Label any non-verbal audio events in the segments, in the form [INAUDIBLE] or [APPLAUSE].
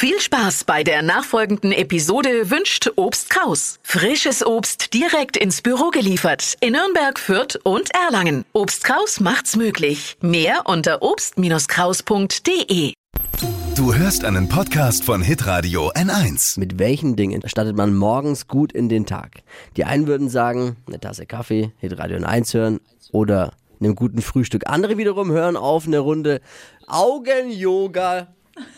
Viel Spaß bei der nachfolgenden Episode wünscht Obst Kraus. Frisches Obst direkt ins Büro geliefert in Nürnberg, Fürth und Erlangen. Obst Kraus macht's möglich. Mehr unter obst-kraus.de. Du hörst einen Podcast von Hitradio N1. Mit welchen Dingen startet man morgens gut in den Tag? Die einen würden sagen, eine Tasse Kaffee, Hitradio N1 hören oder einem guten Frühstück. Andere wiederum hören auf eine Runde Augen-Yoga.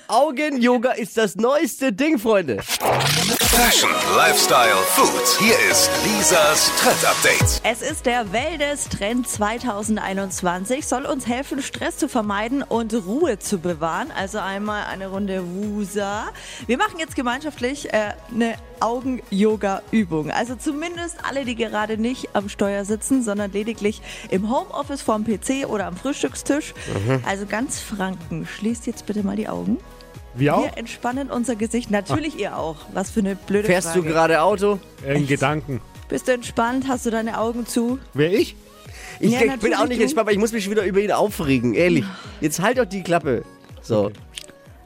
Augen-Yoga ist das neueste Ding, Freunde. Fashion, Lifestyle, Food. Hier ist Lisas Trend Update. Es ist der Wellness-Trend 2021, soll uns helfen, Stress zu vermeiden und Ruhe zu bewahren. Also einmal eine Runde Wusa. Wir machen jetzt gemeinschaftlich äh, eine Augen-Yoga-Übung. Also zumindest alle, die gerade nicht am Steuer sitzen, sondern lediglich im Homeoffice vorm PC oder am Frühstückstisch. Also ganz Franken. Schließt jetzt bitte mal die Augen. Wir auch? Wir entspannen unser Gesicht. Natürlich ihr auch. Was für eine blöde Fährst Frage. du gerade Auto? In Gedanken. Bist du entspannt? Hast du deine Augen zu? Wer ich? Ich, Ja, ich bin auch nicht du. entspannt, aber ich muss mich wieder über ihn aufregen, ehrlich. Jetzt halt doch die Klappe. So.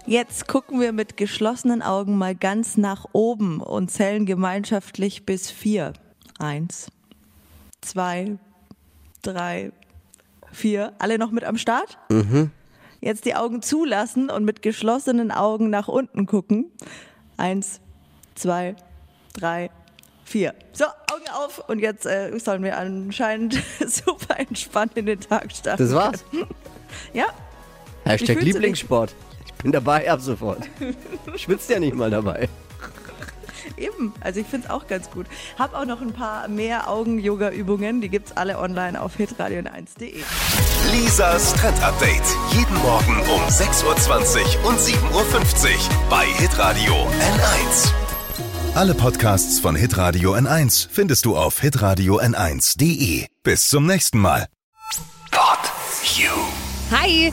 Jetzt gucken wir mit geschlossenen Augen mal ganz nach oben und zählen gemeinschaftlich bis vier. Eins, zwei, drei, vier. Alle noch mit am Start? Jetzt die Augen zulassen und mit geschlossenen Augen nach unten gucken. Eins, zwei, drei, vier. So, Augen auf und jetzt äh, sollen wir anscheinend [LAUGHS] super entspannt in den Tag starten. Das war's. [LAUGHS] Ja, Hashtag? Lieblingssport. Ich bin dabei ab sofort. Schwitzt ja nicht mal dabei. Eben, also ich finde es auch ganz gut. Hab auch noch ein paar mehr Augen-Yoga-Übungen, die gibt's alle online auf hitradio1.de. Lisas Trend Update. Jeden Morgen um 6.20 Uhr und 7.50 Uhr bei Hitradio N1. Alle Podcasts von Hitradio N1 findest du auf hitradio n1.de. Bis zum nächsten Mal. Pod You. Hi!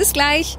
Bis gleich.